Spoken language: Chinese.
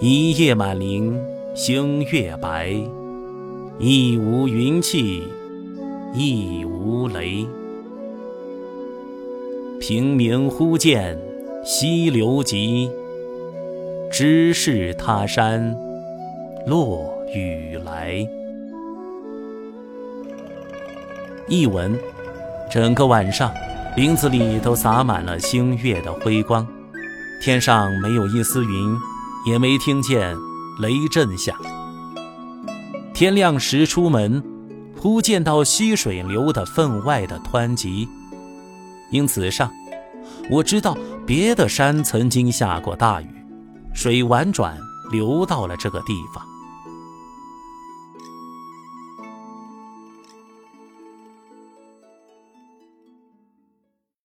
一夜满林星月白，亦无云气，亦无雷。平明忽见溪流急，知是他山落雨来。译文：整个晚上，林子里都洒满了星月的辉光，天上没有一丝云。也没听见雷震响。天亮时出门，忽见到溪水流得分外的湍急，因此上，我知道别的山曾经下过大雨，水婉转流到了这个地方。